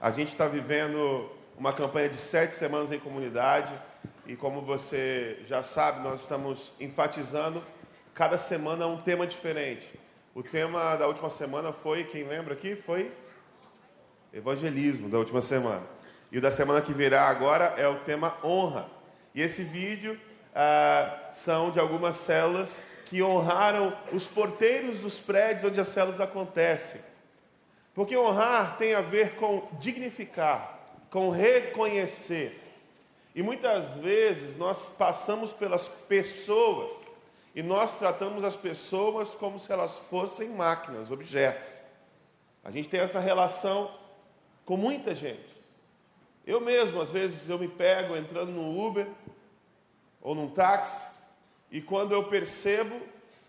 A gente está vivendo uma campanha de sete semanas em comunidade e, como você já sabe, nós estamos enfatizando cada semana um tema diferente. O tema da última semana foi, quem lembra aqui, foi evangelismo da última semana. E o da semana que virá agora é o tema honra. E esse vídeo ah, são de algumas células que honraram os porteiros dos prédios onde as células acontecem. Porque honrar tem a ver com dignificar, com reconhecer. E muitas vezes nós passamos pelas pessoas e nós tratamos as pessoas como se elas fossem máquinas, objetos. A gente tem essa relação com muita gente. Eu mesmo, às vezes, eu me pego entrando no Uber ou num táxi e quando eu percebo,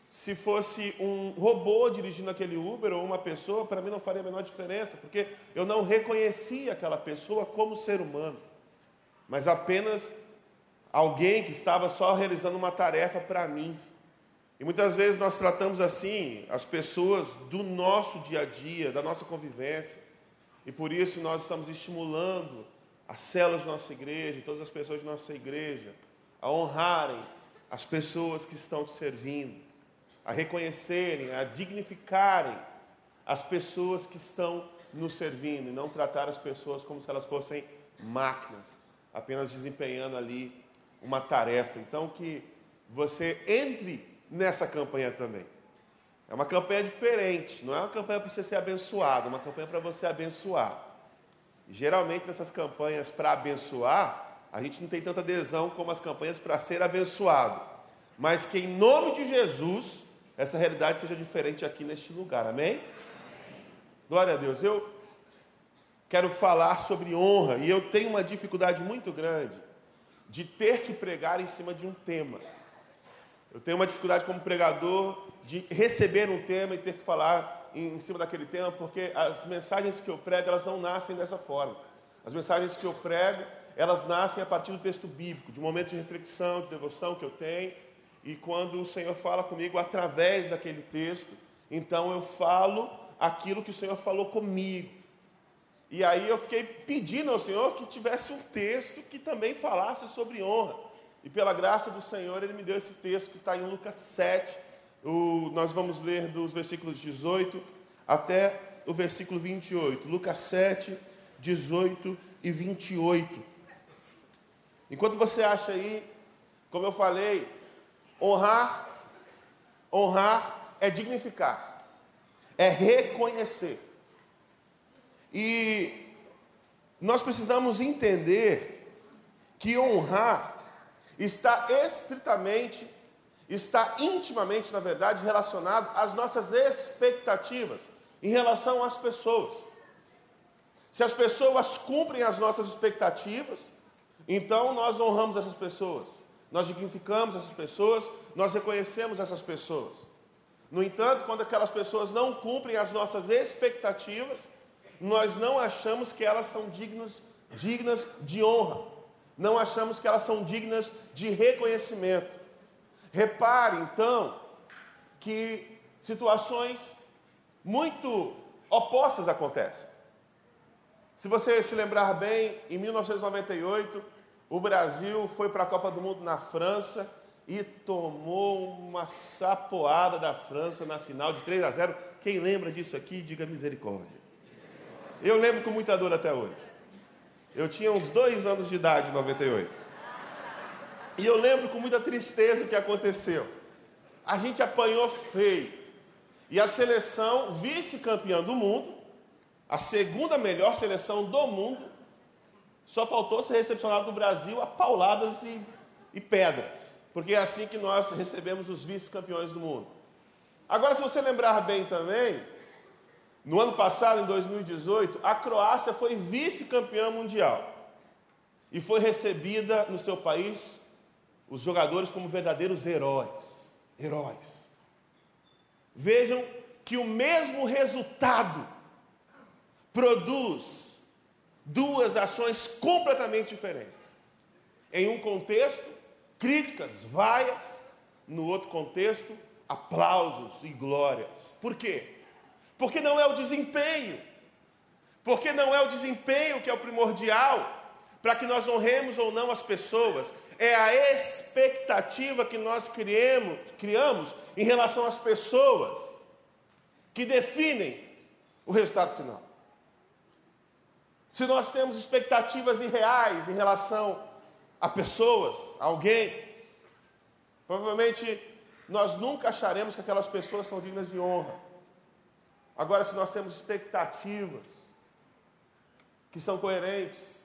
se fosse um robô dirigindo aquele Uber ou uma pessoa, para mim não faria a menor diferença, porque eu não reconhecia aquela pessoa como ser humano, mas apenas alguém que estava só realizando uma tarefa para mim. E muitas vezes nós tratamos assim as pessoas do nosso dia a dia, da nossa convivência. E por isso nós estamos estimulando as células da nossa igreja, todas as pessoas da nossa igreja, a honrarem as pessoas que estão te servindo, a reconhecerem, a dignificarem as pessoas que estão nos servindo e não tratar as pessoas como se elas fossem máquinas, apenas desempenhando ali uma tarefa. Então que você entre nessa campanha também. É uma campanha diferente, não é uma campanha para você ser abençoado, é uma campanha para você abençoar. Geralmente nessas campanhas para abençoar, a gente não tem tanta adesão como as campanhas para ser abençoado. Mas que em nome de Jesus, essa realidade seja diferente aqui neste lugar, amém? Glória a Deus. Eu quero falar sobre honra e eu tenho uma dificuldade muito grande de ter que pregar em cima de um tema. Eu tenho uma dificuldade como pregador de receber um tema e ter que falar em cima daquele tema, porque as mensagens que eu prego, elas não nascem dessa forma. As mensagens que eu prego, elas nascem a partir do texto bíblico, de um momento de reflexão, de devoção que eu tenho, e quando o Senhor fala comigo através daquele texto, então eu falo aquilo que o Senhor falou comigo. E aí eu fiquei pedindo ao Senhor que tivesse um texto que também falasse sobre honra. E pela graça do Senhor, Ele me deu esse texto que está em Lucas 7. O, nós vamos ler dos versículos 18 até o versículo 28. Lucas 7, 18 e 28. Enquanto você acha aí, como eu falei, honrar, honrar é dignificar, é reconhecer. E nós precisamos entender que honrar está estritamente, está intimamente, na verdade, relacionado às nossas expectativas em relação às pessoas. Se as pessoas cumprem as nossas expectativas, então nós honramos essas pessoas, nós dignificamos essas pessoas, nós reconhecemos essas pessoas. No entanto, quando aquelas pessoas não cumprem as nossas expectativas, nós não achamos que elas são dignas, dignas de honra não achamos que elas são dignas de reconhecimento. Repare, então, que situações muito opostas acontecem. Se você se lembrar bem, em 1998, o Brasil foi para a Copa do Mundo na França e tomou uma sapoada da França na final de 3 a 0. Quem lembra disso aqui, diga misericórdia. Eu lembro com muita dor até hoje. Eu tinha uns dois anos de idade em 98. E eu lembro com muita tristeza o que aconteceu. A gente apanhou feio. E a seleção, vice-campeã do mundo, a segunda melhor seleção do mundo, só faltou ser recepcionado do Brasil a pauladas e, e pedras. Porque é assim que nós recebemos os vice-campeões do mundo. Agora, se você lembrar bem também, no ano passado, em 2018, a Croácia foi vice-campeã mundial e foi recebida no seu país os jogadores como verdadeiros heróis. Heróis. Vejam que o mesmo resultado produz duas ações completamente diferentes. Em um contexto, críticas, vaias, no outro contexto, aplausos e glórias. Por quê? porque não é o desempenho, Porque não é o desempenho que é o primordial para que nós honremos ou não as pessoas, é a expectativa que nós criamos, criamos em relação às pessoas que definem o resultado final. Se nós temos expectativas irreais em relação a pessoas, a alguém, provavelmente nós nunca acharemos que aquelas pessoas são dignas de honra. Agora, se nós temos expectativas que são coerentes,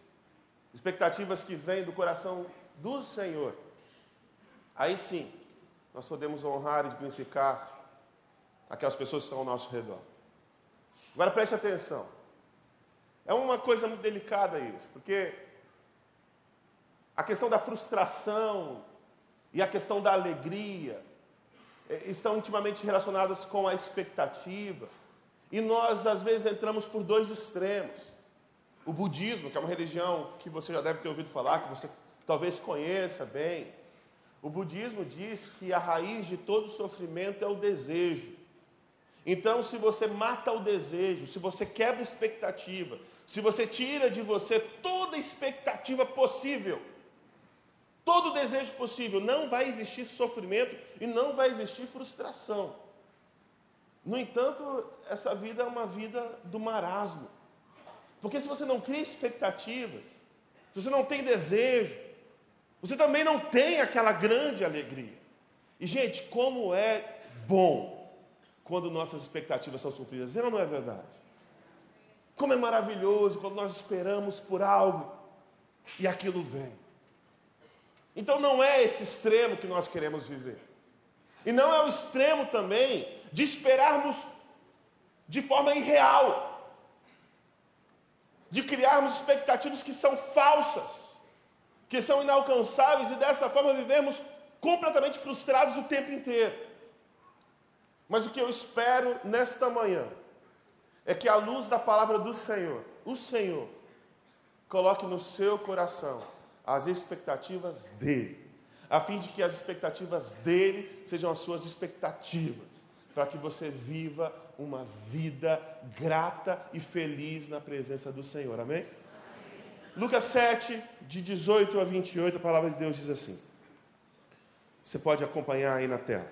expectativas que vêm do coração do Senhor, aí sim nós podemos honrar e dignificar aquelas pessoas que estão ao nosso redor. Agora preste atenção. É uma coisa muito delicada isso, porque a questão da frustração e a questão da alegria eh, estão intimamente relacionadas com a expectativa. E nós, às vezes, entramos por dois extremos. O budismo, que é uma religião que você já deve ter ouvido falar, que você talvez conheça bem. O budismo diz que a raiz de todo sofrimento é o desejo. Então, se você mata o desejo, se você quebra a expectativa, se você tira de você toda expectativa possível, todo desejo possível, não vai existir sofrimento e não vai existir frustração. No entanto, essa vida é uma vida do marasmo. Porque se você não cria expectativas, se você não tem desejo, você também não tem aquela grande alegria. E, gente, como é bom quando nossas expectativas são supridas, é ou não é verdade? Como é maravilhoso quando nós esperamos por algo e aquilo vem. Então não é esse extremo que nós queremos viver. E não é o extremo também de esperarmos de forma irreal, de criarmos expectativas que são falsas, que são inalcançáveis e dessa forma vivemos completamente frustrados o tempo inteiro. Mas o que eu espero nesta manhã é que a luz da palavra do Senhor, o Senhor, coloque no seu coração as expectativas dele, a fim de que as expectativas dele sejam as suas expectativas, para que você viva uma vida grata e feliz na presença do Senhor. Amém? Amém? Lucas 7, de 18 a 28, a palavra de Deus diz assim. Você pode acompanhar aí na tela.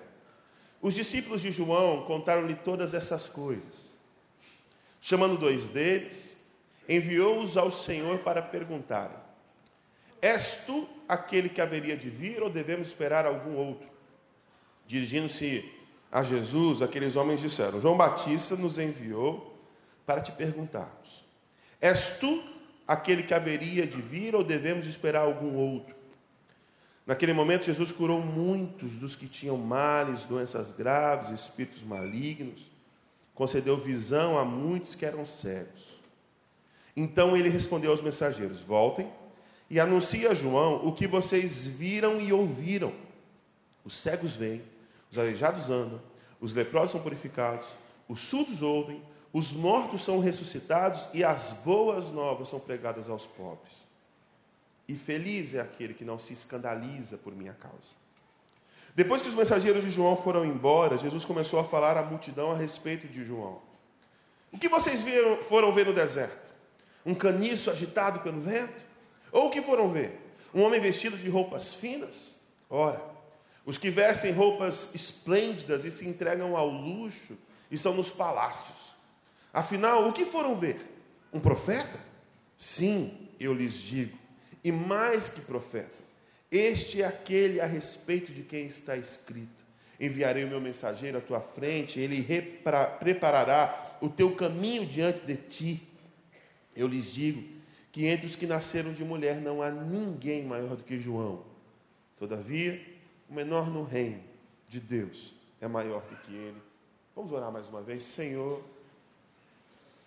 Os discípulos de João contaram-lhe todas essas coisas. Chamando dois deles, enviou-os ao Senhor para perguntarem: És tu aquele que haveria de vir ou devemos esperar algum outro? Dirigindo-se a Jesus, aqueles homens disseram: João Batista nos enviou para te perguntarmos: És tu aquele que haveria de vir ou devemos esperar algum outro? Naquele momento, Jesus curou muitos dos que tinham males, doenças graves, espíritos malignos concedeu visão a muitos que eram cegos. Então ele respondeu aos mensageiros: Voltem e anunciem a João o que vocês viram e ouviram. Os cegos veem, os aleijados andam, os leprosos são purificados, os surdos ouvem, os mortos são ressuscitados e as boas novas são pregadas aos pobres. E feliz é aquele que não se escandaliza por minha causa. Depois que os mensageiros de João foram embora, Jesus começou a falar à multidão a respeito de João. O que vocês viram, foram ver no deserto? Um caniço agitado pelo vento? Ou o que foram ver? Um homem vestido de roupas finas? Ora, os que vestem roupas esplêndidas e se entregam ao luxo e são nos palácios. Afinal, o que foram ver? Um profeta? Sim, eu lhes digo, e mais que profeta este é aquele a respeito de quem está escrito: Enviarei o meu mensageiro à tua frente, ele preparará o teu caminho diante de ti. Eu lhes digo que entre os que nasceram de mulher não há ninguém maior do que João. Todavia, o menor no reino de Deus é maior do que ele. Vamos orar mais uma vez, Senhor.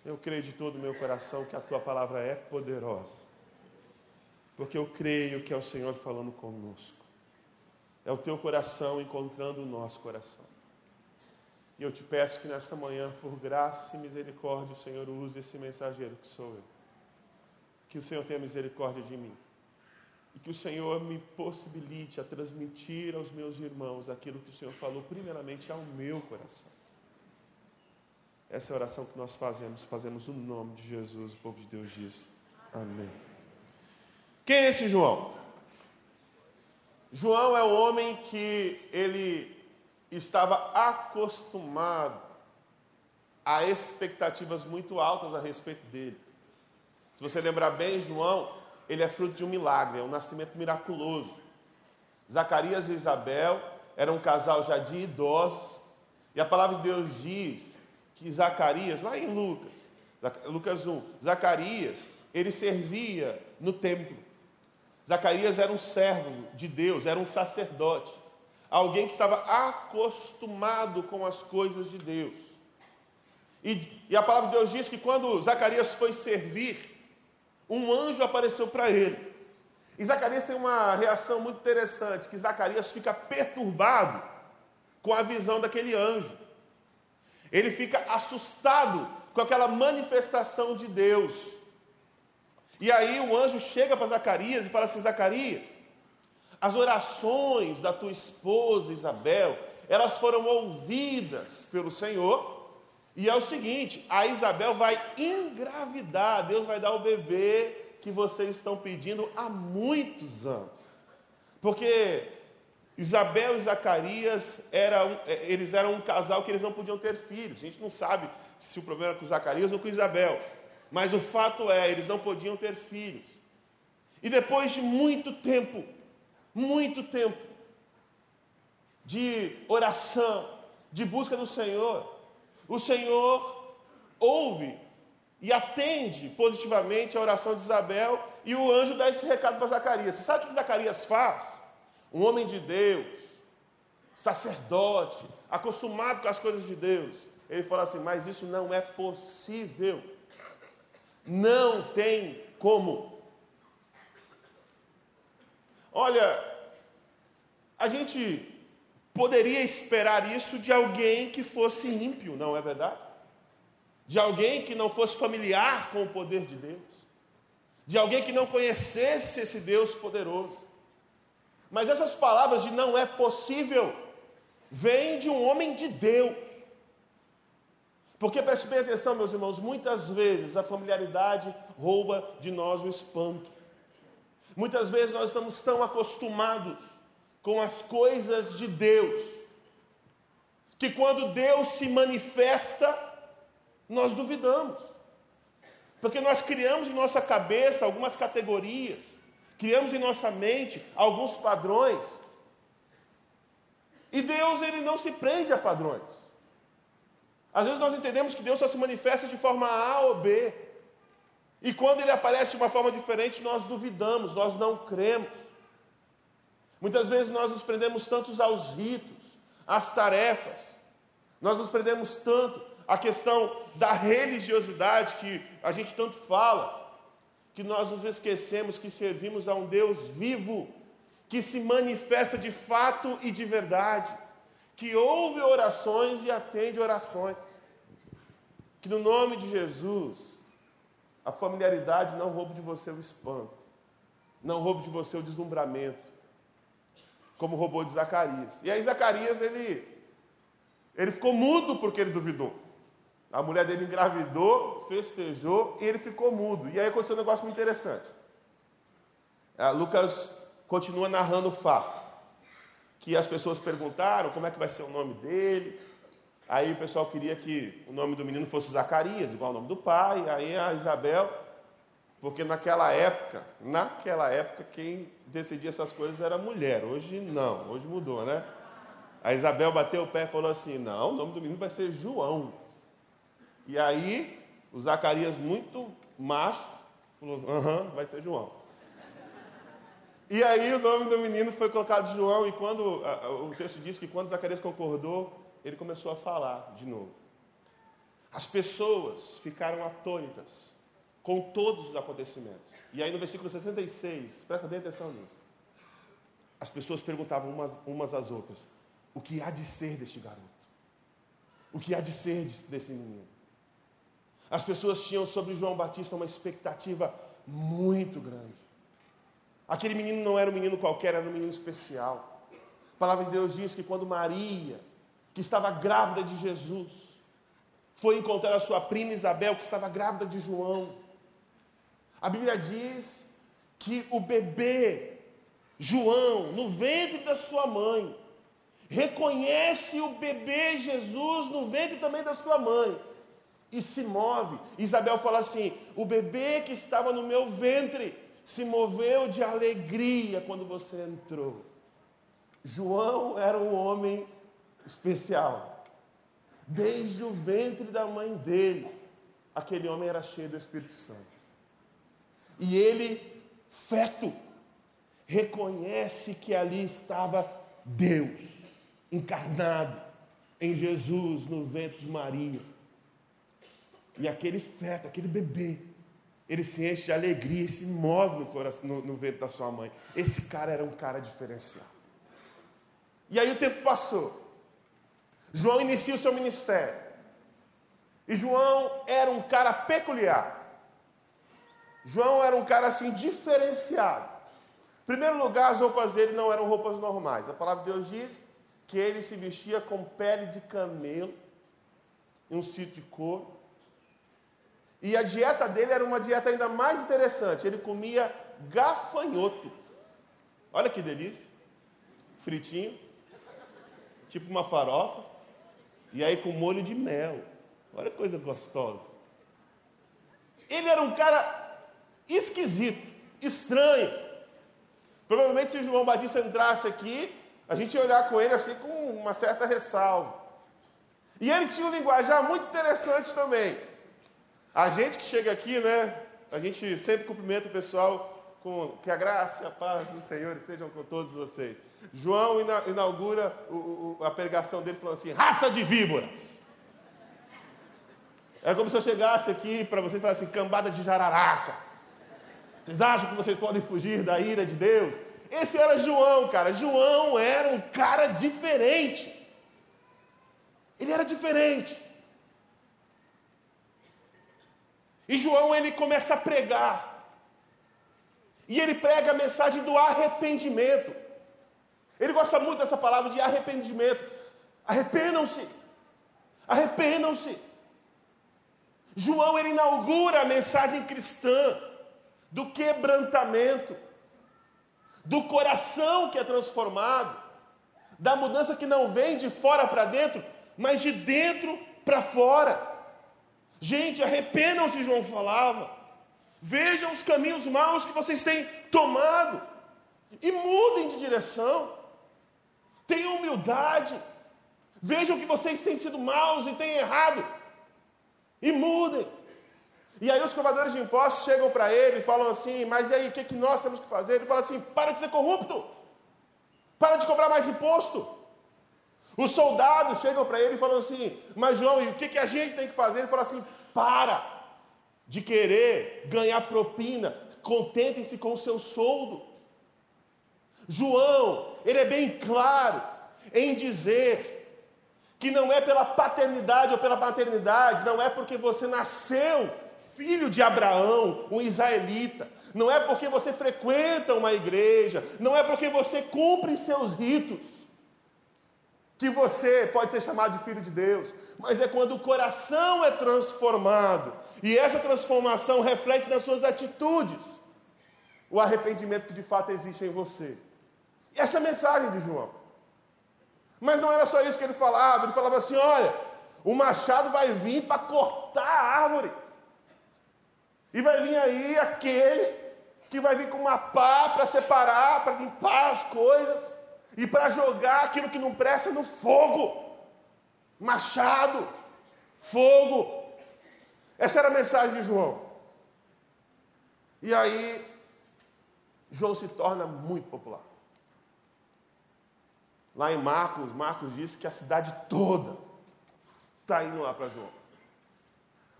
Eu creio de todo o meu coração que a tua palavra é poderosa porque eu creio que é o Senhor falando conosco. É o teu coração encontrando o nosso coração. E eu te peço que nesta manhã, por graça e misericórdia, o Senhor use esse mensageiro que sou eu. Que o Senhor tenha misericórdia de mim. E que o Senhor me possibilite a transmitir aos meus irmãos aquilo que o Senhor falou primeiramente ao meu coração. Essa é a oração que nós fazemos, fazemos no nome de Jesus, o povo de Deus diz. Amém. Quem é esse João? João é o homem que ele estava acostumado a expectativas muito altas a respeito dele. Se você lembrar bem, João, ele é fruto de um milagre, é um nascimento miraculoso. Zacarias e Isabel eram um casal já de idosos, e a palavra de Deus diz que Zacarias, lá em Lucas, Lucas 1, Zacarias, ele servia no templo. Zacarias era um servo de Deus, era um sacerdote, alguém que estava acostumado com as coisas de Deus. E, e a palavra de Deus diz que quando Zacarias foi servir, um anjo apareceu para ele. E Zacarias tem uma reação muito interessante, que Zacarias fica perturbado com a visão daquele anjo. Ele fica assustado com aquela manifestação de Deus. E aí o anjo chega para Zacarias e fala assim: Zacarias, as orações da tua esposa Isabel, elas foram ouvidas pelo Senhor. E é o seguinte: a Isabel vai engravidar, Deus vai dar o bebê que vocês estão pedindo há muitos anos. Porque Isabel e Zacarias eram, é, eles eram um casal que eles não podiam ter filhos. A gente não sabe se o problema era com Zacarias ou com Isabel. Mas o fato é, eles não podiam ter filhos. E depois de muito tempo, muito tempo de oração, de busca do Senhor, o Senhor ouve e atende positivamente a oração de Isabel, e o anjo dá esse recado para Zacarias. Você sabe o que Zacarias faz? Um homem de Deus, sacerdote, acostumado com as coisas de Deus. Ele fala assim: Mas isso não é possível. Não tem como. Olha, a gente poderia esperar isso de alguém que fosse ímpio, não é verdade? de alguém que não fosse familiar com o poder de Deus, de alguém que não conhecesse esse Deus poderoso. Mas essas palavras de não é possível vêm de um homem de Deus. Porque preste bem atenção, meus irmãos, muitas vezes a familiaridade rouba de nós o espanto. Muitas vezes nós estamos tão acostumados com as coisas de Deus, que quando Deus se manifesta, nós duvidamos. Porque nós criamos em nossa cabeça algumas categorias, criamos em nossa mente alguns padrões. E Deus ele não se prende a padrões. Às vezes nós entendemos que Deus só se manifesta de forma A ou B. E quando ele aparece de uma forma diferente, nós duvidamos, nós não cremos. Muitas vezes nós nos prendemos tanto aos ritos, às tarefas, nós nos prendemos tanto a questão da religiosidade que a gente tanto fala, que nós nos esquecemos que servimos a um Deus vivo, que se manifesta de fato e de verdade, que ouve orações e atende orações. Que no nome de Jesus, a familiaridade não roube de você o espanto, não roube de você o deslumbramento, como roubou de Zacarias. E aí Zacarias, ele, ele ficou mudo porque ele duvidou. A mulher dele engravidou, festejou e ele ficou mudo. E aí aconteceu um negócio muito interessante. É, Lucas continua narrando o fato. Que as pessoas perguntaram como é que vai ser o nome dele. Aí o pessoal queria que o nome do menino fosse Zacarias, igual o nome do pai. Aí a Isabel, porque naquela época, naquela época, quem decidia essas coisas era mulher. Hoje não, hoje mudou, né? A Isabel bateu o pé e falou assim: não, o nome do menino vai ser João. E aí, o Zacarias, muito macho, falou: aham, vai ser João. E aí, o nome do menino foi colocado João, e quando o texto diz que quando Zacarias concordou, ele começou a falar de novo. As pessoas ficaram atônitas com todos os acontecimentos. E aí, no versículo 66, presta bem atenção nisso. As pessoas perguntavam umas, umas às outras: o que há de ser deste garoto? O que há de ser desse menino? As pessoas tinham sobre João Batista uma expectativa muito grande. Aquele menino não era um menino qualquer, era um menino especial. A palavra de Deus diz que quando Maria, que estava grávida de Jesus, foi encontrar a sua prima Isabel, que estava grávida de João. A Bíblia diz que o bebê João, no ventre da sua mãe, reconhece o bebê Jesus no ventre também da sua mãe e se move. Isabel fala assim: o bebê que estava no meu ventre se moveu de alegria quando você entrou. João era um homem especial. Desde o ventre da mãe dele, aquele homem era cheio do Espírito Santo. E ele, feto, reconhece que ali estava Deus, encarnado em Jesus, no ventre de Maria. E aquele feto, aquele bebê, ele se enche de alegria se move no, coração, no, no ventre da sua mãe. Esse cara era um cara diferenciado. E aí o tempo passou. João inicia o seu ministério. E João era um cara peculiar. João era um cara assim diferenciado. Em primeiro lugar, as roupas dele não eram roupas normais. A palavra de Deus diz que ele se vestia com pele de camelo e um cinto de couro. E a dieta dele era uma dieta ainda mais interessante. Ele comia gafanhoto. Olha que delícia. Fritinho, tipo uma farofa, e aí com molho de mel. Olha que coisa gostosa. Ele era um cara esquisito, estranho. Provavelmente se João Batista entrasse aqui, a gente ia olhar com ele assim com uma certa ressalva. E ele tinha um linguajar muito interessante também. A gente que chega aqui, né? A gente sempre cumprimenta o pessoal com que a graça e a paz do Senhor estejam com todos vocês. João inaugura a pregação dele falando assim: raça de víboras. É como se eu chegasse aqui para vocês e falasse assim: cambada de jararaca. Vocês acham que vocês podem fugir da ira de Deus? Esse era João, cara. João era um cara diferente. Ele era diferente. E João ele começa a pregar. E ele prega a mensagem do arrependimento. Ele gosta muito dessa palavra de arrependimento. Arrependam-se. Arrependam-se. João ele inaugura a mensagem cristã do quebrantamento, do coração que é transformado, da mudança que não vem de fora para dentro, mas de dentro para fora. Gente, arrependam-se, João falava. Vejam os caminhos maus que vocês têm tomado e mudem de direção. Tenham humildade. Vejam que vocês têm sido maus e têm errado e mudem. E aí os cobradores de impostos chegam para ele e falam assim, mas e aí, o que, que nós temos que fazer? Ele fala assim, para de ser corrupto, para de cobrar mais imposto. Os soldados chegam para ele e falam assim, mas João, e o que, que a gente tem que fazer? Ele fala assim, para de querer ganhar propina, contentem-se com o seu soldo. João, ele é bem claro em dizer que não é pela paternidade ou pela paternidade, não é porque você nasceu filho de Abraão, um israelita. Não é porque você frequenta uma igreja, não é porque você cumpre seus ritos, que você pode ser chamado de filho de Deus, mas é quando o coração é transformado, e essa transformação reflete nas suas atitudes, o arrependimento que de fato existe em você. E essa é a mensagem de João. Mas não era só isso que ele falava, ele falava assim: olha, o machado vai vir para cortar a árvore. E vai vir aí aquele que vai vir com uma pá para separar, para limpar as coisas e para jogar aquilo que não presta no fogo. Machado, fogo. Essa era a mensagem de João. E aí, João se torna muito popular. Lá em Marcos, Marcos diz que a cidade toda está indo lá para João.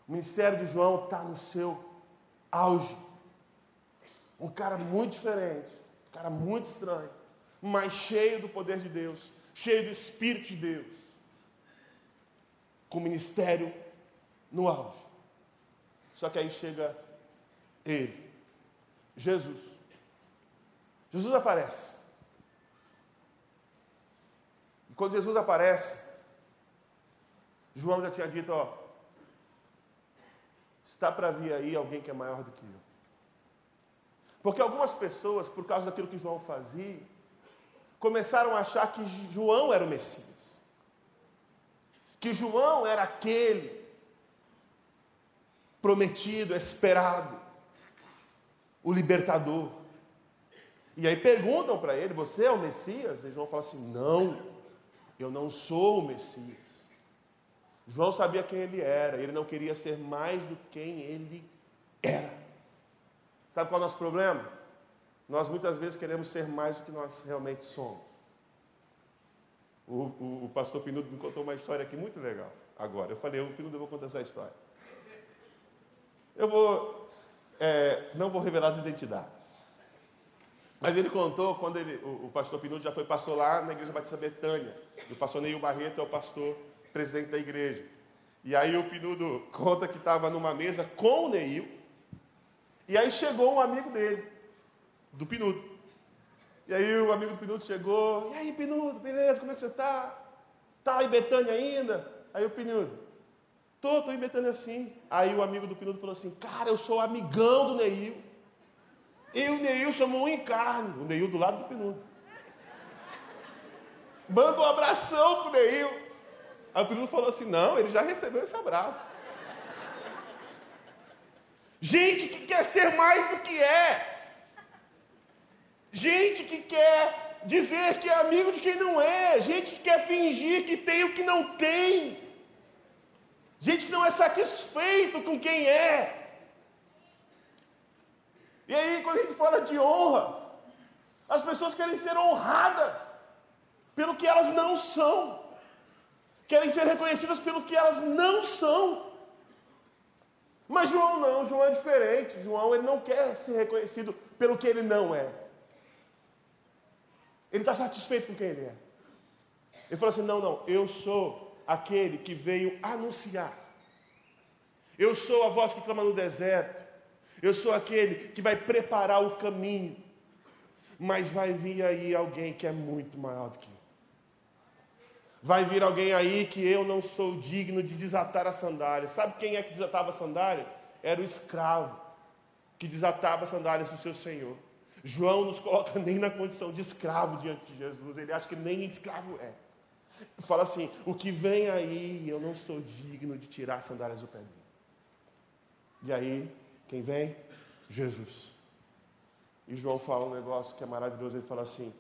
O ministério de João está no seu auge. Um cara muito diferente, um cara muito estranho, mas cheio do poder de Deus, cheio do Espírito de Deus, com ministério no auge. Só que aí chega ele, Jesus. Jesus aparece. E quando Jesus aparece, João já tinha dito, ó, está para vir aí alguém que é maior do que eu. Porque algumas pessoas, por causa daquilo que João fazia, começaram a achar que João era o Messias. Que João era aquele prometido, esperado, o libertador. E aí perguntam para ele: Você é o Messias? E João fala assim: Não, eu não sou o Messias. João sabia quem ele era, ele não queria ser mais do que quem ele era. Sabe qual é o nosso problema? Nós muitas vezes queremos ser mais do que nós realmente somos. O, o, o pastor Pinudo me contou uma história aqui muito legal. Agora, eu falei, o Pinudo, eu vou contar essa história. Eu vou, é, não vou revelar as identidades. Mas ele contou quando ele, o, o pastor Pinudo já foi pastor lá na igreja Batista Betânia. E o pastor Neil Barreto é o pastor presidente da igreja. E aí o Pinudo conta que estava numa mesa com o Neil. E aí chegou um amigo dele, do Pinudo. E aí o amigo do Pinudo chegou. E aí, Pinudo, beleza, como é que você está? Está lá em Betânia ainda? Aí o Pinudo, Tô, tô inventando assim. Aí o amigo do Pinudo falou assim: Cara, eu sou amigão do Neil. E o Neil somos um em carne. O Neil do lado do Pinudo. Manda um abração pro Neil. Aí o Pinudo falou assim: Não, ele já recebeu esse abraço. Gente que quer ser mais do que é. Gente que quer dizer que é amigo de quem não é. Gente que quer fingir que tem o que não tem. Gente que não é satisfeito com quem é. E aí, quando a gente fala de honra, as pessoas querem ser honradas pelo que elas não são, querem ser reconhecidas pelo que elas não são. Mas João não, João é diferente. João ele não quer ser reconhecido pelo que ele não é. Ele está satisfeito com quem ele é. Ele falou assim: não, não, eu sou aquele que veio anunciar. Eu sou a voz que clama no deserto. Eu sou aquele que vai preparar o caminho. Mas vai vir aí alguém que é muito maior do que eu. Vai vir alguém aí que eu não sou digno de desatar as sandálias. Sabe quem é que desatava as sandálias? Era o escravo que desatava as sandálias do seu senhor. João nos coloca nem na condição de escravo diante de Jesus. Ele acha que nem escravo é. Fala assim: o que vem aí, eu não sou digno de tirar as sandálias do pé dele. E aí, quem vem? Jesus. E João fala um negócio que é maravilhoso. Ele fala assim: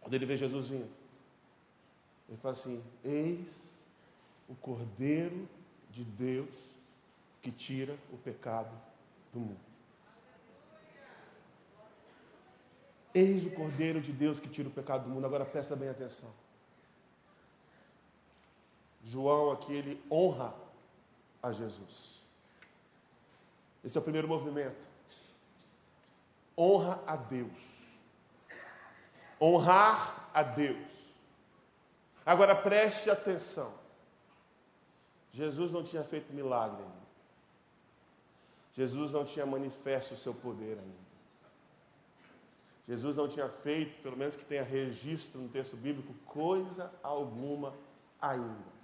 quando ele vê Jesus vindo, ele fala assim: Eis o Cordeiro de Deus que tira o pecado do mundo. Eis o Cordeiro de Deus que tira o pecado do mundo. Agora presta bem atenção. João aqui ele honra a Jesus. Esse é o primeiro movimento. Honra a Deus. Honrar a Deus. Agora preste atenção. Jesus não tinha feito milagre ainda. Jesus não tinha manifesto o seu poder ainda. Jesus não tinha feito, pelo menos que tenha registro no texto bíblico, coisa alguma ainda.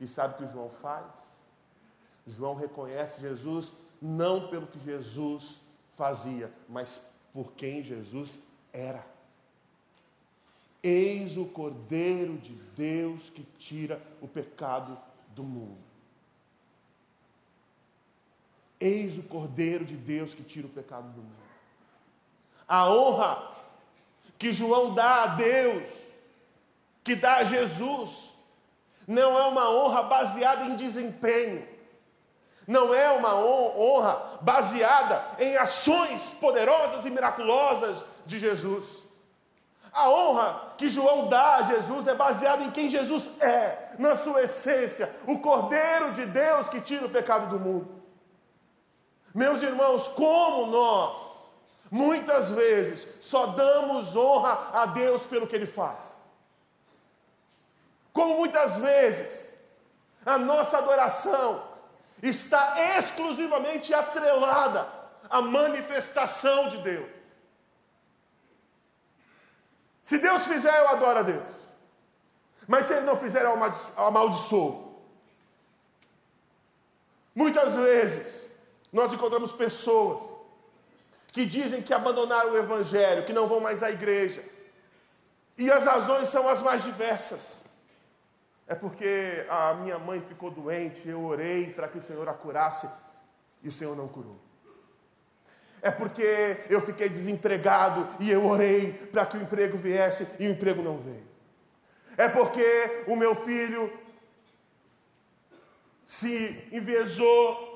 E sabe o que João faz? João reconhece Jesus não pelo que Jesus fazia, mas por quem Jesus era. Eis o Cordeiro de Deus que tira o pecado do mundo. Eis o Cordeiro de Deus que tira o pecado do mundo. A honra que João dá a Deus, que dá a Jesus, não é uma honra baseada em desempenho, não é uma honra baseada em ações poderosas e miraculosas de Jesus. A honra que João dá a Jesus é baseada em quem Jesus é, na sua essência, o Cordeiro de Deus que tira o pecado do mundo. Meus irmãos, como nós, muitas vezes, só damos honra a Deus pelo que Ele faz. Como muitas vezes a nossa adoração está exclusivamente atrelada à manifestação de Deus. Se Deus fizer, eu adoro a Deus. Mas se Ele não fizer, eu amaldiçoo. Muitas vezes nós encontramos pessoas que dizem que abandonaram o Evangelho, que não vão mais à igreja. E as razões são as mais diversas. É porque a minha mãe ficou doente, eu orei para que o Senhor a curasse e o Senhor não curou. É porque eu fiquei desempregado e eu orei para que o emprego viesse e o emprego não veio. É porque o meu filho se envezou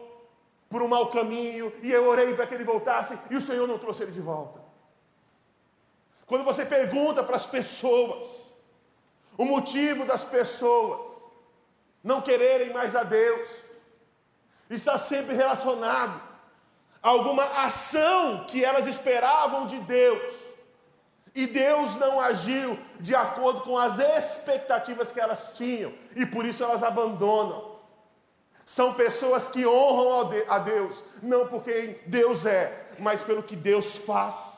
por um mau caminho e eu orei para que ele voltasse e o Senhor não trouxe ele de volta. Quando você pergunta para as pessoas o motivo das pessoas não quererem mais a Deus, está sempre relacionado alguma ação que elas esperavam de Deus, e Deus não agiu de acordo com as expectativas que elas tinham, e por isso elas abandonam. São pessoas que honram a Deus, não porque Deus é, mas pelo que Deus faz.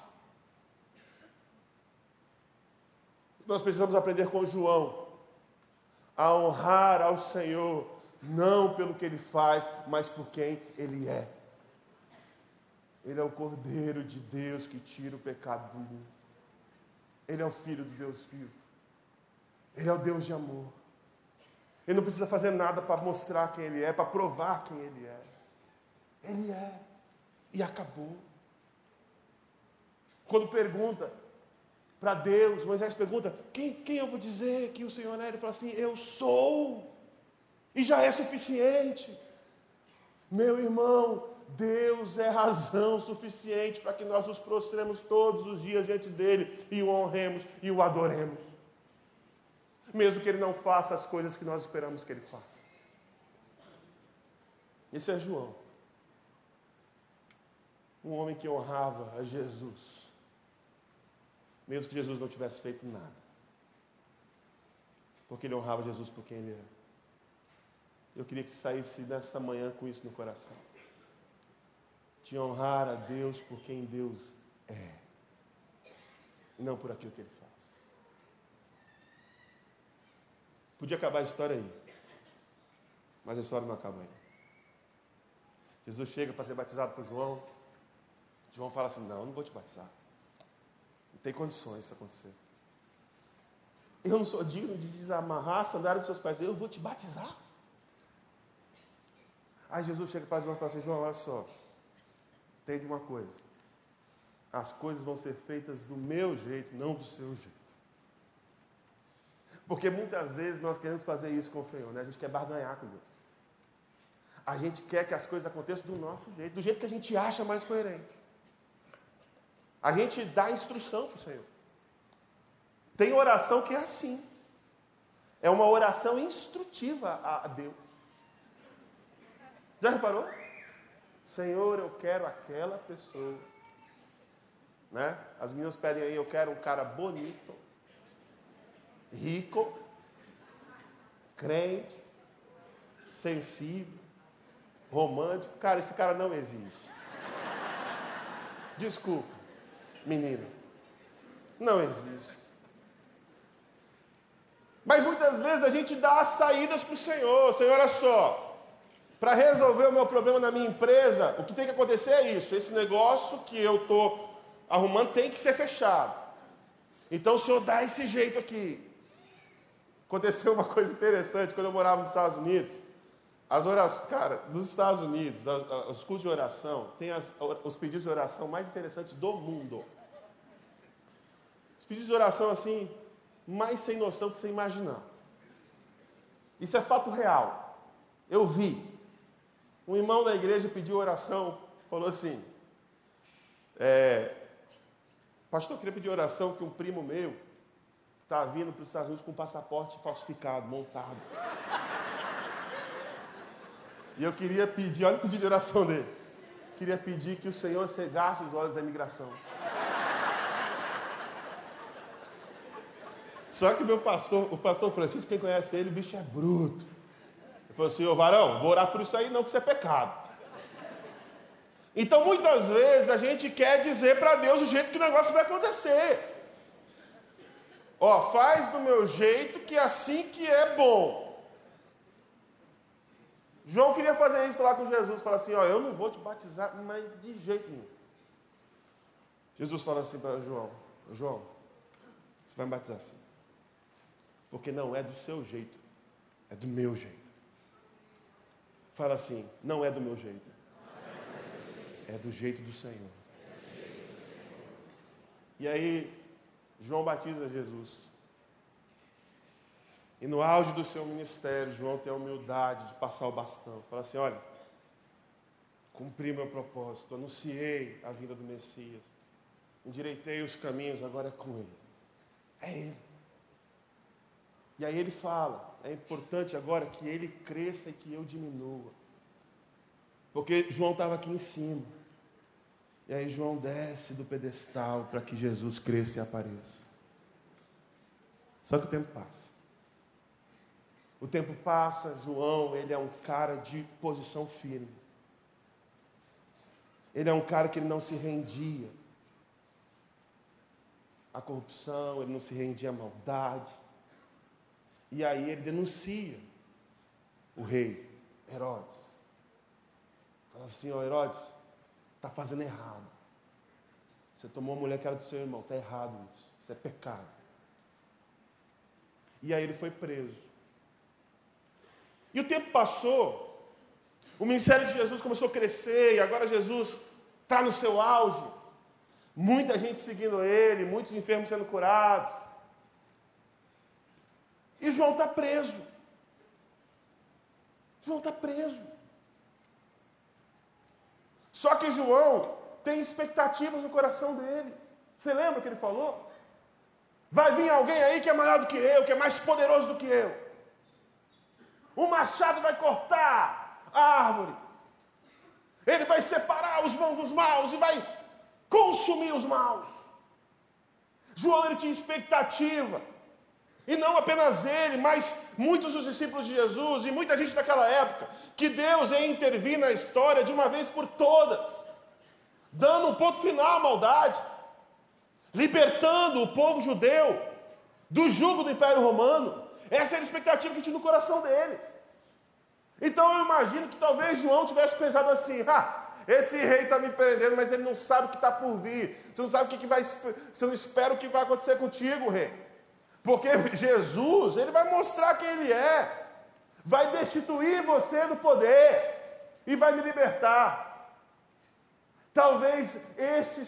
Nós precisamos aprender com João a honrar ao Senhor, não pelo que ele faz, mas por quem ele é. Ele é o Cordeiro de Deus que tira o pecado do mundo. Ele é o Filho do Deus vivo. Ele é o Deus de amor. Ele não precisa fazer nada para mostrar quem Ele é, para provar quem Ele é. Ele é. E acabou. Quando pergunta para Deus, Moisés pergunta: quem, quem eu vou dizer que o Senhor é? Ele fala assim: Eu sou. E já é suficiente. Meu irmão, Deus é razão suficiente para que nós nos prostremos todos os dias diante dele e o honremos e o adoremos. Mesmo que ele não faça as coisas que nós esperamos que ele faça. Esse é João. Um homem que honrava a Jesus. Mesmo que Jesus não tivesse feito nada. Porque ele honrava Jesus por quem ele era. Eu queria que saísse nesta manhã com isso no coração de honrar a Deus por quem Deus é, e não por aquilo que Ele faz. Podia acabar a história aí, mas a história não acaba aí. Jesus chega para ser batizado por João. João fala assim: Não, eu não vou te batizar. Não tem condições disso acontecer. Eu não sou digno de desamarrar a sandália dos seus pés. Eu vou te batizar. Aí Jesus chega para João e fala assim: João, olha só. Entende uma coisa: as coisas vão ser feitas do meu jeito, não do seu jeito. Porque muitas vezes nós queremos fazer isso com o Senhor, né? a gente quer barganhar com Deus. A gente quer que as coisas aconteçam do nosso jeito, do jeito que a gente acha mais coerente. A gente dá instrução para o Senhor. Tem oração que é assim. É uma oração instrutiva a Deus. Já reparou? Senhor, eu quero aquela pessoa. Né? As meninas pedem aí, eu quero um cara bonito, rico, crente, sensível, romântico. Cara, esse cara não existe. Desculpa, menina. Não existe. Mas muitas vezes a gente dá as saídas para o Senhor. Senhor, olha só, para resolver o meu problema na minha empresa, o que tem que acontecer é isso: esse negócio que eu estou arrumando tem que ser fechado. Então o senhor dá esse jeito aqui. Aconteceu uma coisa interessante quando eu morava nos Estados Unidos. As orações, cara, nos Estados Unidos, os cultos de oração, tem os pedidos de oração mais interessantes do mundo. Os pedidos de oração, assim, mais sem noção que você imaginar. Isso é fato real. Eu vi. Um irmão da igreja pediu oração, falou assim: é, Pastor, eu queria pedir oração que um primo meu está vindo para os Estados Unidos com um passaporte falsificado, montado. E eu queria pedir, olha o pedido de oração dele. Queria pedir que o Senhor cegasse os olhos da imigração. Só que meu pastor, o pastor Francisco, quem conhece ele, o bicho é bruto. Ele falou assim, ô varão, vou orar por isso aí não, que isso é pecado. Então muitas vezes a gente quer dizer para Deus o jeito que o negócio vai acontecer. Ó, faz do meu jeito que assim que é bom. João queria fazer isso lá com Jesus, falar assim, ó, eu não vou te batizar, mas de jeito nenhum. Jesus fala assim para João, João, você vai me batizar assim. Porque não é do seu jeito, é do meu jeito. Fala assim, não é do meu jeito, é do jeito do Senhor. E aí, João batiza Jesus. E no auge do seu ministério, João tem a humildade de passar o bastão. Fala assim: olha, cumpri meu propósito, anunciei a vinda do Messias, endireitei os caminhos, agora é com ele. É ele. E aí ele fala: é importante agora que ele cresça e que eu diminua. Porque João estava aqui em cima. E aí João desce do pedestal para que Jesus cresça e apareça. Só que o tempo passa. O tempo passa, João, ele é um cara de posição firme. Ele é um cara que não se rendia à corrupção, ele não se rendia à maldade. E aí ele denuncia o rei Herodes. Fala assim, ó Herodes, está fazendo errado. Você tomou a mulher que era do seu irmão, está errado isso. Isso é pecado. E aí ele foi preso. E o tempo passou, o ministério de Jesus começou a crescer, e agora Jesus está no seu auge. Muita gente seguindo ele, muitos enfermos sendo curados. E João está preso. João está preso. Só que João tem expectativas no coração dele. Você lembra que ele falou? Vai vir alguém aí que é maior do que eu, que é mais poderoso do que eu. O machado vai cortar a árvore. Ele vai separar os bons dos maus e vai consumir os maus. João ele tinha expectativa. E não apenas ele, mas muitos dos discípulos de Jesus e muita gente daquela época, que Deus ia intervir na história de uma vez por todas, dando um ponto final à maldade, libertando o povo judeu do jugo do Império Romano, essa era a expectativa que tinha no coração dele. Então eu imagino que talvez João tivesse pensado assim: ah, esse rei está me prendendo, mas ele não sabe o que está por vir. Você não sabe o que, que vai. Você não espera o que vai acontecer contigo, rei. Porque Jesus, ele vai mostrar quem ele é. Vai destituir você do poder e vai me libertar. Talvez esse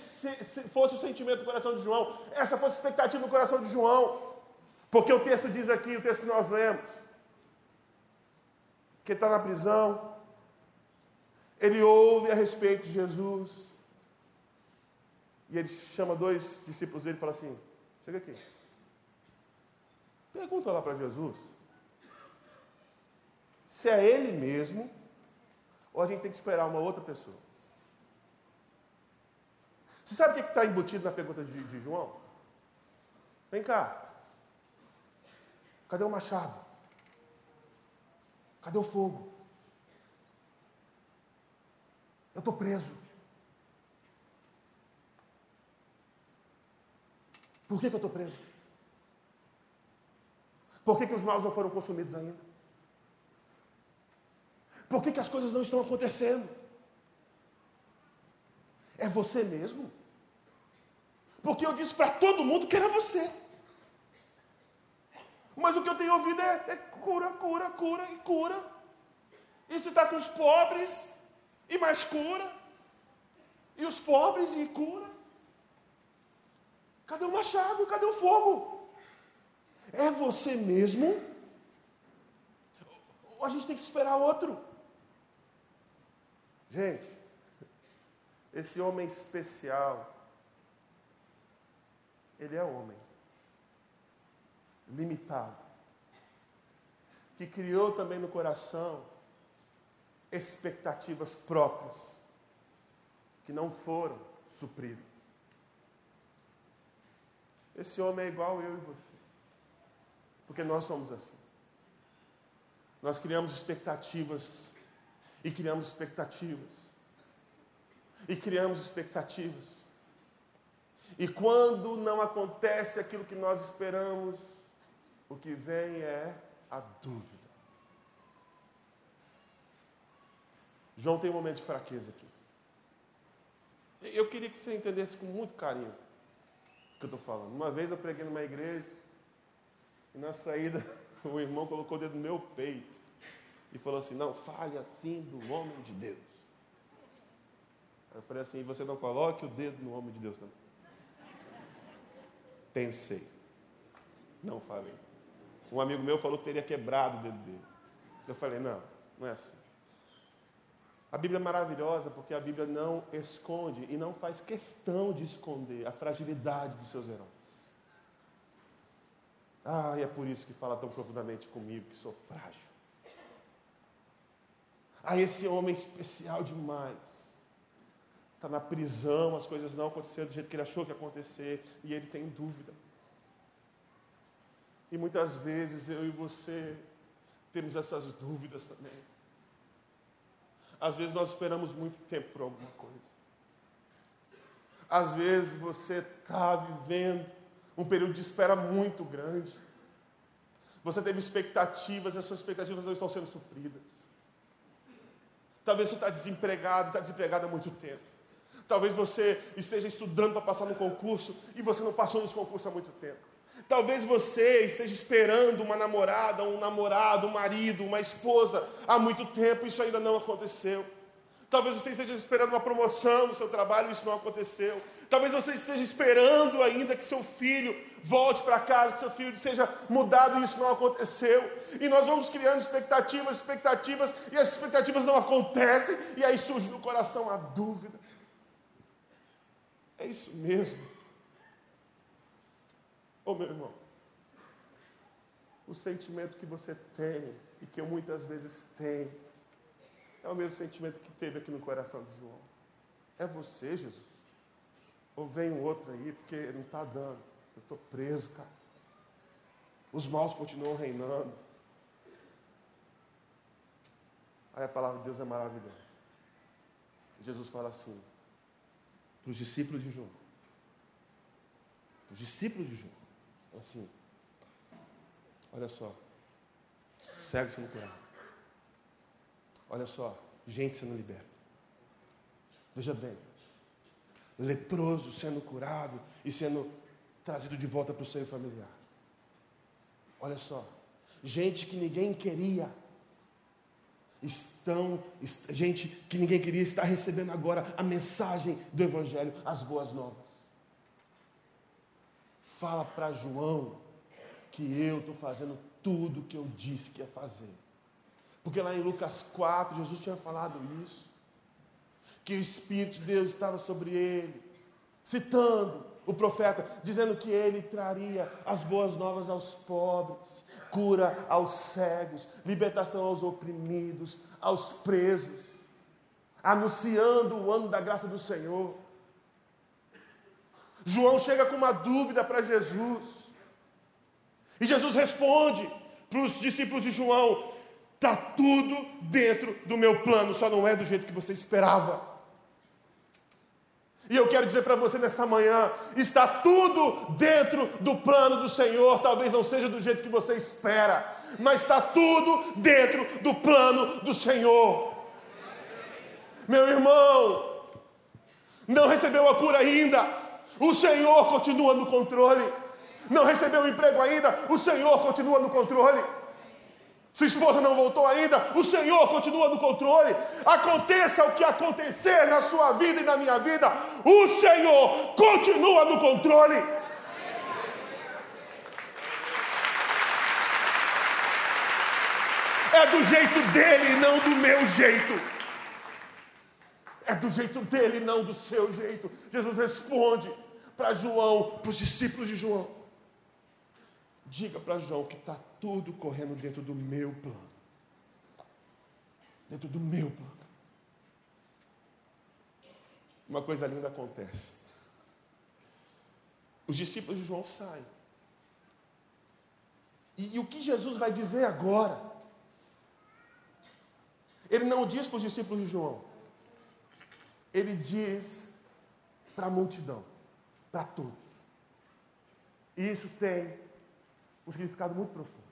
fosse o sentimento do coração de João, essa fosse a expectativa do coração de João. Porque o texto diz aqui, o texto que nós lemos, que está na prisão, ele ouve a respeito de Jesus, e ele chama dois discípulos dele e fala assim: chega aqui. Pergunta lá para Jesus se é ele mesmo ou a gente tem que esperar uma outra pessoa. Você sabe o que está embutido na pergunta de, de João? Vem cá. Cadê o machado? Cadê o fogo? Eu estou preso. Por que, que eu estou preso? Por que, que os maus não foram consumidos ainda? Por que, que as coisas não estão acontecendo? É você mesmo? Porque eu disse para todo mundo que era você. Mas o que eu tenho ouvido é, é cura, cura, cura e cura. E se está com os pobres, e mais cura. E os pobres e cura. Cadê o machado? Cadê o fogo? É você mesmo? Ou a gente tem que esperar outro? Gente, esse homem especial, ele é homem limitado, que criou também no coração expectativas próprias, que não foram supridas. Esse homem é igual eu e você, porque nós somos assim. Nós criamos expectativas, e criamos expectativas, e criamos expectativas. E quando não acontece aquilo que nós esperamos, o que vem é a dúvida. João tem um momento de fraqueza aqui. Eu queria que você entendesse com muito carinho o que eu estou falando. Uma vez eu preguei numa igreja e na saída o irmão colocou o dedo no meu peito e falou assim: Não, fale assim do homem de Deus. Eu falei assim: Você não coloque o dedo no homem de Deus também. Pensei, não falei. Um amigo meu falou que teria quebrado o dedo dele. Eu falei: Não, não é assim. A Bíblia é maravilhosa porque a Bíblia não esconde e não faz questão de esconder a fragilidade dos seus heróis. Ah, e é por isso que fala tão profundamente comigo, que sou frágil. Ah, esse homem especial demais. Está na prisão, as coisas não aconteceram do jeito que ele achou que ia acontecer, e ele tem dúvida. E muitas vezes eu e você temos essas dúvidas também. Às vezes nós esperamos muito tempo por alguma coisa. Às vezes você está vivendo um período de espera muito grande. Você teve expectativas e as suas expectativas não estão sendo supridas. Talvez você está desempregado, está desempregado há muito tempo. Talvez você esteja estudando para passar no concurso e você não passou nos concursos há muito tempo. Talvez você esteja esperando uma namorada, um namorado, um marido, uma esposa há muito tempo, e isso ainda não aconteceu. Talvez você esteja esperando uma promoção no seu trabalho, e isso não aconteceu. Talvez você esteja esperando ainda que seu filho volte para casa, que seu filho seja mudado, e isso não aconteceu. E nós vamos criando expectativas, expectativas, e as expectativas não acontecem, e aí surge no coração a dúvida. É isso mesmo. Ô oh, meu irmão, o sentimento que você tem e que eu muitas vezes tenho é o mesmo sentimento que teve aqui no coração de João. É você, Jesus? Ou vem um outro aí, porque não está dando. Eu estou preso, cara. Os maus continuam reinando. Aí a palavra de Deus é maravilhosa. Jesus fala assim, para os discípulos de João. Os discípulos de João assim: olha só, cego sendo curado. Olha só, gente sendo liberta. Veja bem, leproso sendo curado e sendo trazido de volta para o seio familiar. Olha só, gente que ninguém queria, estão, gente que ninguém queria está recebendo agora a mensagem do Evangelho, as boas novas fala para João que eu estou fazendo tudo o que eu disse que ia fazer. Porque lá em Lucas 4, Jesus tinha falado isso. Que o Espírito de Deus estava sobre ele, citando o profeta, dizendo que ele traria as boas novas aos pobres, cura aos cegos, libertação aos oprimidos, aos presos, anunciando o ano da graça do Senhor. João chega com uma dúvida para Jesus. E Jesus responde para os discípulos de João: está tudo dentro do meu plano, só não é do jeito que você esperava. E eu quero dizer para você nessa manhã: está tudo dentro do plano do Senhor, talvez não seja do jeito que você espera, mas está tudo dentro do plano do Senhor. Meu irmão, não recebeu a cura ainda, o Senhor continua no controle. Não recebeu o emprego ainda, o Senhor continua no controle. Sua esposa não voltou ainda, o Senhor continua no controle. Aconteça o que acontecer na sua vida e na minha vida, o Senhor continua no controle. É do jeito dele, não do meu jeito. É do jeito dele, não do seu jeito. Jesus responde para João, para os discípulos de João. Diga para João que está tudo correndo dentro do meu plano. Dentro do meu plano. Uma coisa linda acontece. Os discípulos de João saem. E, e o que Jesus vai dizer agora? Ele não diz para os discípulos de João. Ele diz para a multidão para todos. E isso tem um significado muito profundo.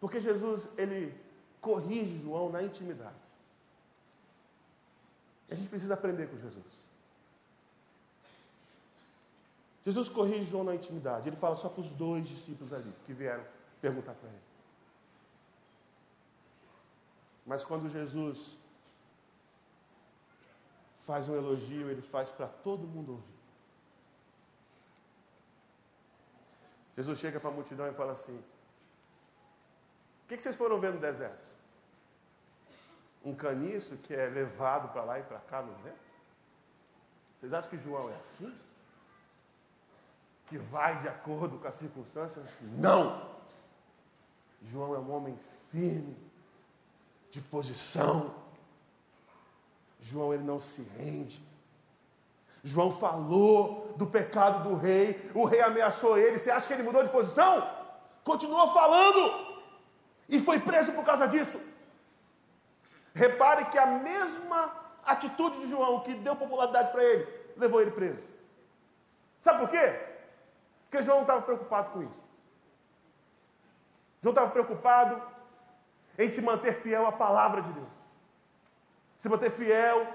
Porque Jesus, ele corrige João na intimidade. E a gente precisa aprender com Jesus. Jesus corrige João na intimidade. Ele fala só para os dois discípulos ali que vieram perguntar para ele. Mas quando Jesus faz um elogio, ele faz para todo mundo ouvir. Jesus chega para a multidão e fala assim: que, que vocês foram ver no deserto? Um caniço que é levado para lá e para cá no vento? Vocês acham que João é assim? Que vai de acordo com as circunstâncias? Não! João é um homem firme, de posição. João ele não se rende. João falou do pecado do rei, o rei ameaçou ele. Você acha que ele mudou de posição? Continuou falando e foi preso por causa disso. Repare que a mesma atitude de João que deu popularidade para ele levou ele preso. Sabe por quê? Porque João estava preocupado com isso. João estava preocupado em se manter fiel à palavra de Deus, se manter fiel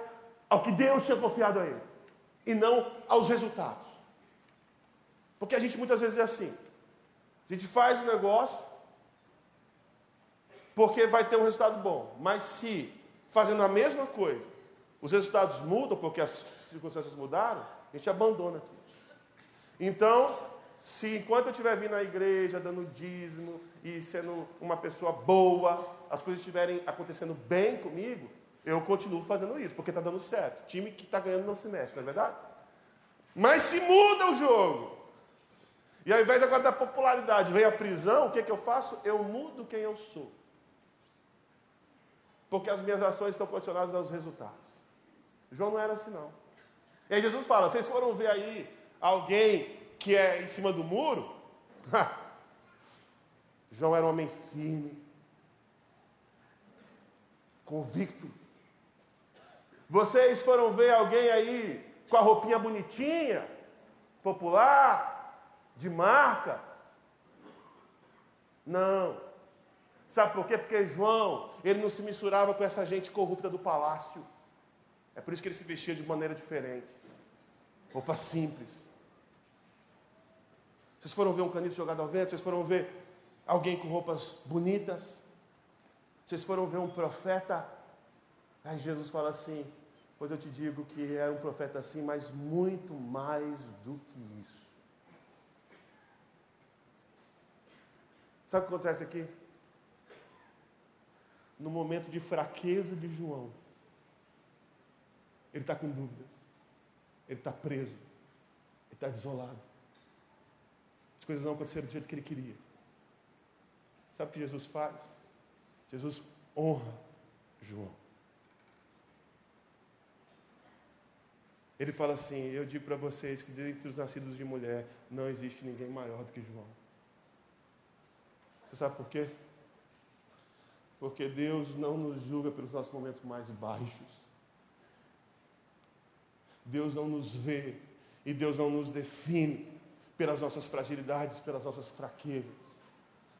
ao que Deus tinha confiado a ele e não aos resultados. Porque a gente muitas vezes é assim. A gente faz o negócio porque vai ter um resultado bom. Mas se fazendo a mesma coisa, os resultados mudam porque as circunstâncias mudaram, a gente abandona aquilo. Então, se enquanto eu estiver vindo à igreja, dando dízimo e sendo uma pessoa boa, as coisas estiverem acontecendo bem comigo, eu continuo fazendo isso, porque está dando certo. Time que está ganhando não se mexe, não é verdade? Mas se muda o jogo, e ao invés agora da popularidade vem a prisão, o que, é que eu faço? Eu mudo quem eu sou. Porque as minhas ações estão condicionadas aos resultados. João não era assim, não. E aí Jesus fala: vocês foram ver aí alguém que é em cima do muro? João era um homem firme, convicto, vocês foram ver alguém aí com a roupinha bonitinha, popular, de marca? Não. Sabe por quê? Porque João, ele não se misturava com essa gente corrupta do palácio. É por isso que ele se vestia de maneira diferente. Roupa simples. Vocês foram ver um canito jogado ao vento? Vocês foram ver alguém com roupas bonitas? Vocês foram ver um profeta Aí Jesus fala assim: Pois eu te digo que era um profeta assim, mas muito mais do que isso. Sabe o que acontece aqui? No momento de fraqueza de João, ele está com dúvidas, ele está preso, ele está desolado. As coisas não aconteceram do jeito que ele queria. Sabe o que Jesus faz? Jesus honra João. Ele fala assim: Eu digo para vocês que dentre os nascidos de mulher não existe ninguém maior do que João. Você sabe por quê? Porque Deus não nos julga pelos nossos momentos mais baixos. Deus não nos vê e Deus não nos define pelas nossas fragilidades, pelas nossas fraquezas,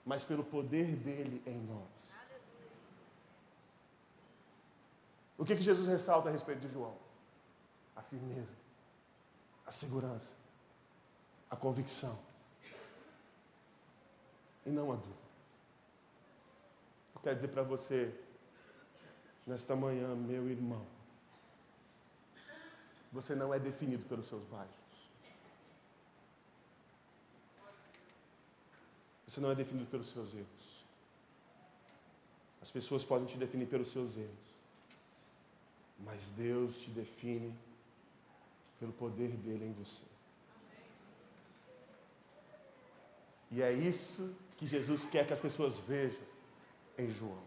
mas pelo poder dele em nós. O que, que Jesus ressalta a respeito de João? a firmeza, a segurança, a convicção e não a dúvida. Eu quero dizer para você, nesta manhã, meu irmão, você não é definido pelos seus baixos. Você não é definido pelos seus erros. As pessoas podem te definir pelos seus erros. Mas Deus te define pelo poder dele em você. E é isso que Jesus quer que as pessoas vejam em João.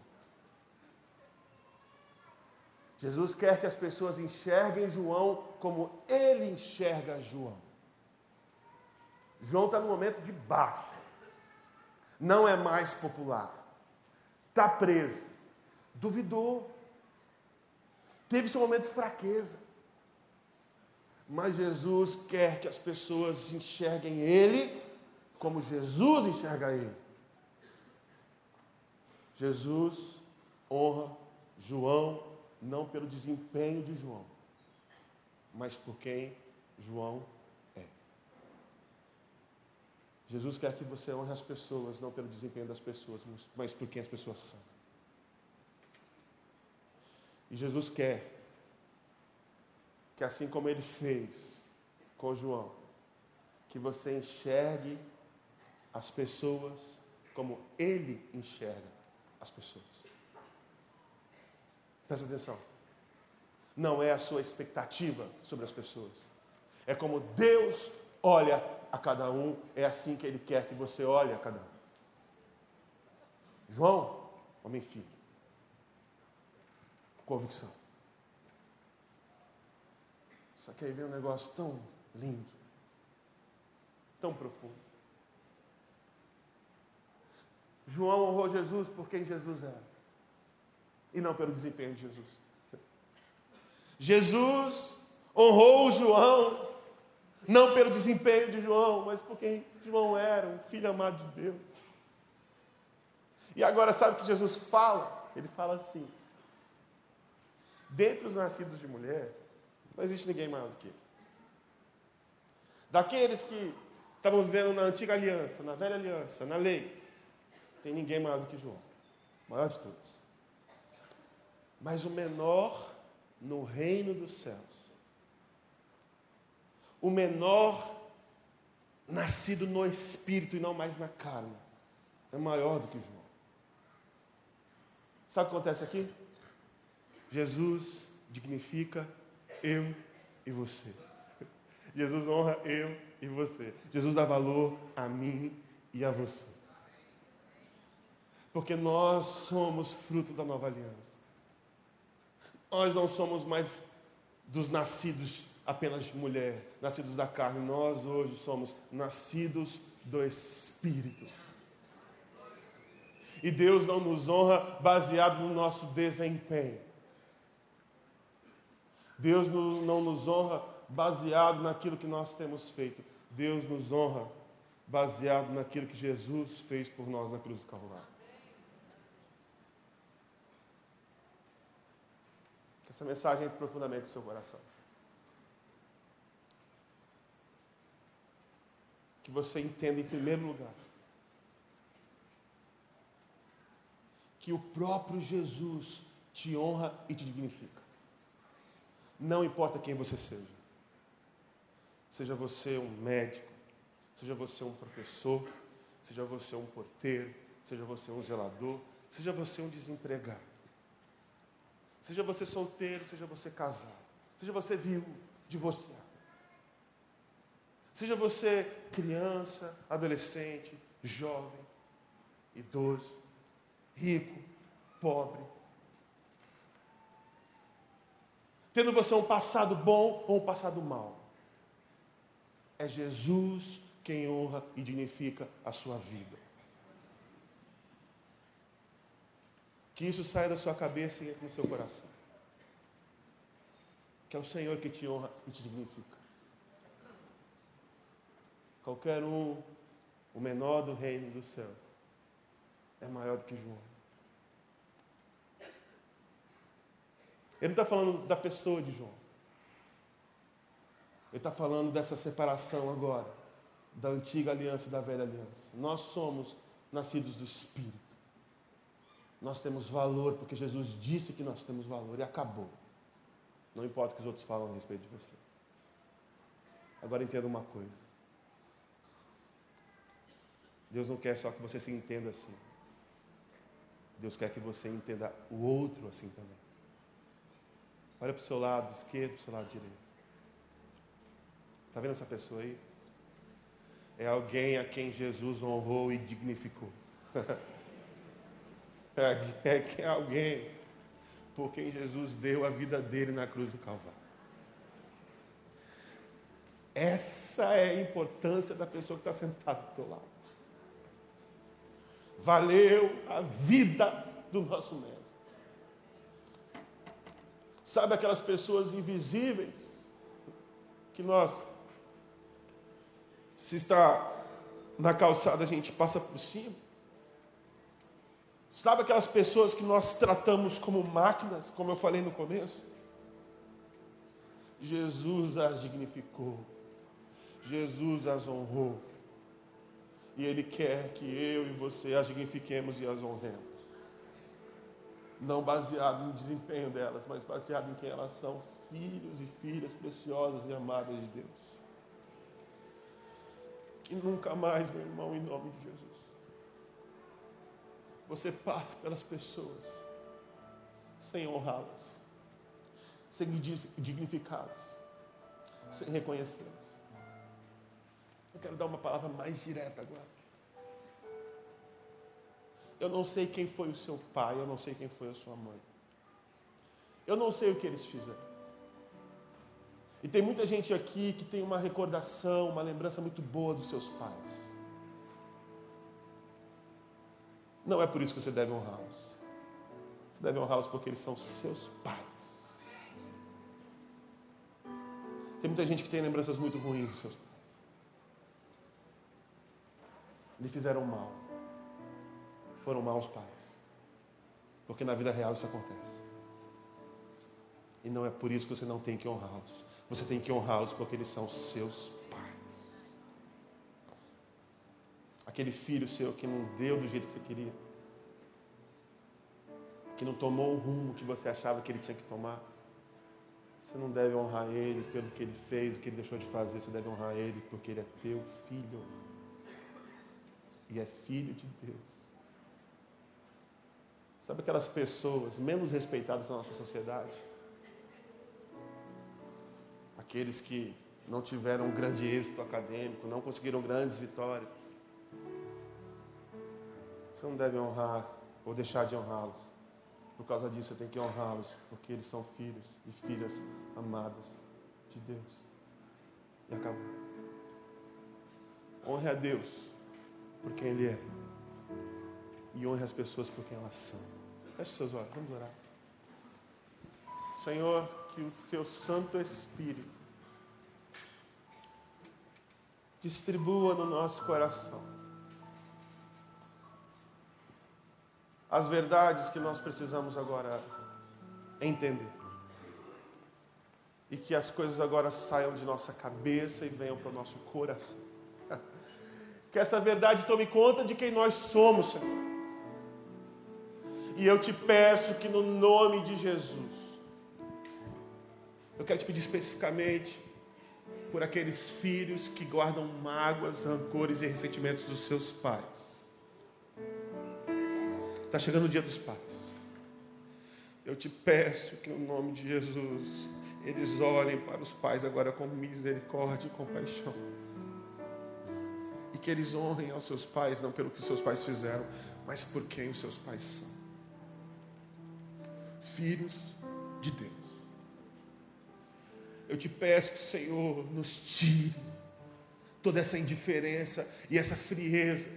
Jesus quer que as pessoas enxerguem João como ele enxerga João. João está no momento de baixa, não é mais popular, está preso, duvidou, teve seu momento de fraqueza. Mas Jesus quer que as pessoas enxerguem Ele como Jesus enxerga Ele. Jesus honra João não pelo desempenho de João, mas por quem João é. Jesus quer que você honre as pessoas, não pelo desempenho das pessoas, mas por quem as pessoas são. E Jesus quer que, assim como ele fez com João, que você enxergue as pessoas como ele enxerga as pessoas. Presta atenção. Não é a sua expectativa sobre as pessoas. É como Deus olha a cada um, é assim que Ele quer que você olhe a cada um. João, homem filho. Convicção. Só que aí vem um negócio tão lindo, tão profundo. João honrou Jesus por quem Jesus era, e não pelo desempenho de Jesus. Jesus honrou João, não pelo desempenho de João, mas por quem João era, um filho amado de Deus. E agora, sabe o que Jesus fala? Ele fala assim: dentre os nascidos de mulher, não existe ninguém maior do que ele. Daqueles que estavam vivendo na antiga aliança, na velha aliança, na lei, tem ninguém maior do que João, maior de todos. Mas o menor no reino dos céus. O menor nascido no espírito e não mais na carne é maior do que João. Sabe o que acontece aqui? Jesus dignifica eu e você. Jesus honra eu e você. Jesus dá valor a mim e a você. Porque nós somos fruto da nova aliança. Nós não somos mais dos nascidos apenas de mulher, nascidos da carne. Nós hoje somos nascidos do Espírito. E Deus não nos honra baseado no nosso desempenho. Deus não nos honra baseado naquilo que nós temos feito. Deus nos honra baseado naquilo que Jesus fez por nós na cruz do Calvário. Essa mensagem entre profundamente no seu coração. Que você entenda, em primeiro lugar, que o próprio Jesus te honra e te dignifica. Não importa quem você seja. Seja você um médico, seja você um professor, seja você um porteiro, seja você um zelador, seja você um desempregado. Seja você solteiro, seja você casado, seja você viúvo, divorciado. Seja você criança, adolescente, jovem, idoso, rico, pobre. Tendo você um passado bom ou um passado mau. É Jesus quem honra e dignifica a sua vida. Que isso saia da sua cabeça e entre no seu coração. Que é o Senhor que te honra e te dignifica. Qualquer um, o menor do reino dos céus, é maior do que João. Ele não está falando da pessoa de João. Ele está falando dessa separação agora, da antiga aliança e da velha aliança. Nós somos nascidos do Espírito. Nós temos valor porque Jesus disse que nós temos valor e acabou. Não importa o que os outros falam a respeito de você. Agora entenda uma coisa. Deus não quer só que você se entenda assim. Deus quer que você entenda o outro assim também. Olha para o seu lado esquerdo, para o seu lado direito. Está vendo essa pessoa aí? É alguém a quem Jesus honrou e dignificou. é que é alguém por quem Jesus deu a vida dele na cruz do Calvário. Essa é a importância da pessoa que está sentada do teu lado. Valeu a vida do nosso mestre. Sabe aquelas pessoas invisíveis que nós, se está na calçada, a gente passa por cima? Sabe aquelas pessoas que nós tratamos como máquinas, como eu falei no começo? Jesus as dignificou, Jesus as honrou, e Ele quer que eu e você as dignifiquemos e as honremos. Não baseado no desempenho delas, mas baseado em quem elas são, filhos e filhas preciosas e amadas de Deus. Que nunca mais, meu irmão, em nome de Jesus você passa pelas pessoas sem honrá-las, sem dignificá-las, sem reconhecê-las. Eu quero dar uma palavra mais direta agora. Eu não sei quem foi o seu pai, eu não sei quem foi a sua mãe. Eu não sei o que eles fizeram. E tem muita gente aqui que tem uma recordação, uma lembrança muito boa dos seus pais. Não é por isso que você deve honrá-los. Você deve honrá-los porque eles são seus pais. Tem muita gente que tem lembranças muito ruins dos seus pais. Lhe fizeram mal. Foram maus pais. Porque na vida real isso acontece. E não é por isso que você não tem que honrá-los. Você tem que honrá-los porque eles são seus aquele filho seu que não deu do jeito que você queria, que não tomou o rumo que você achava que ele tinha que tomar. Você não deve honrar ele pelo que ele fez, o que ele deixou de fazer, você deve honrar ele porque ele é teu filho. E é filho de Deus. Sabe aquelas pessoas menos respeitadas na nossa sociedade? Aqueles que não tiveram um grande êxito acadêmico, não conseguiram grandes vitórias. Você não deve honrar ou deixar de honrá-los. Por causa disso, você tem que honrá-los, porque eles são filhos e filhas amadas de Deus. E acabou. Honre a Deus por quem Ele é. E honre as pessoas por quem elas são. Feche seus olhos, vamos orar. Senhor, que o teu Santo Espírito distribua no nosso coração as verdades que nós precisamos agora entender. E que as coisas agora saiam de nossa cabeça e venham para o nosso coração. Que essa verdade tome conta de quem nós somos, Senhor. E eu te peço que no nome de Jesus, eu quero te pedir especificamente por aqueles filhos que guardam mágoas, rancores e ressentimentos dos seus pais Está chegando o dia dos pais. Eu te peço que, no nome de Jesus, eles olhem para os pais agora com misericórdia e compaixão. E que eles honrem aos seus pais, não pelo que os seus pais fizeram, mas por quem os seus pais são. Filhos de Deus. Eu te peço que o Senhor nos tire toda essa indiferença e essa frieza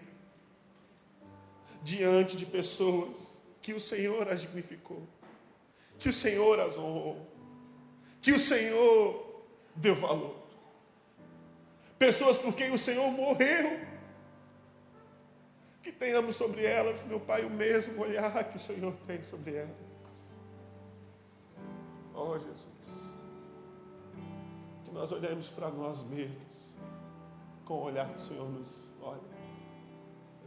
diante de pessoas que o Senhor as dignificou, que o Senhor as honrou, que o Senhor deu valor. Pessoas por quem o Senhor morreu, que tenhamos sobre elas, meu Pai, o mesmo olhar que o Senhor tem sobre elas. Oh Jesus, que nós olhemos para nós mesmos com o olhar que o Senhor nos olha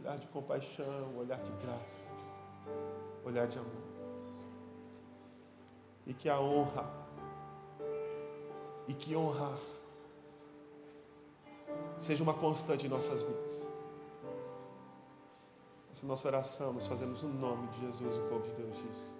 olhar de compaixão, olhar de graça, olhar de amor. E que a honra, e que honrar, seja uma constante em nossas vidas. Essa é nossa oração, nós fazemos no nome de Jesus, o povo de Deus diz.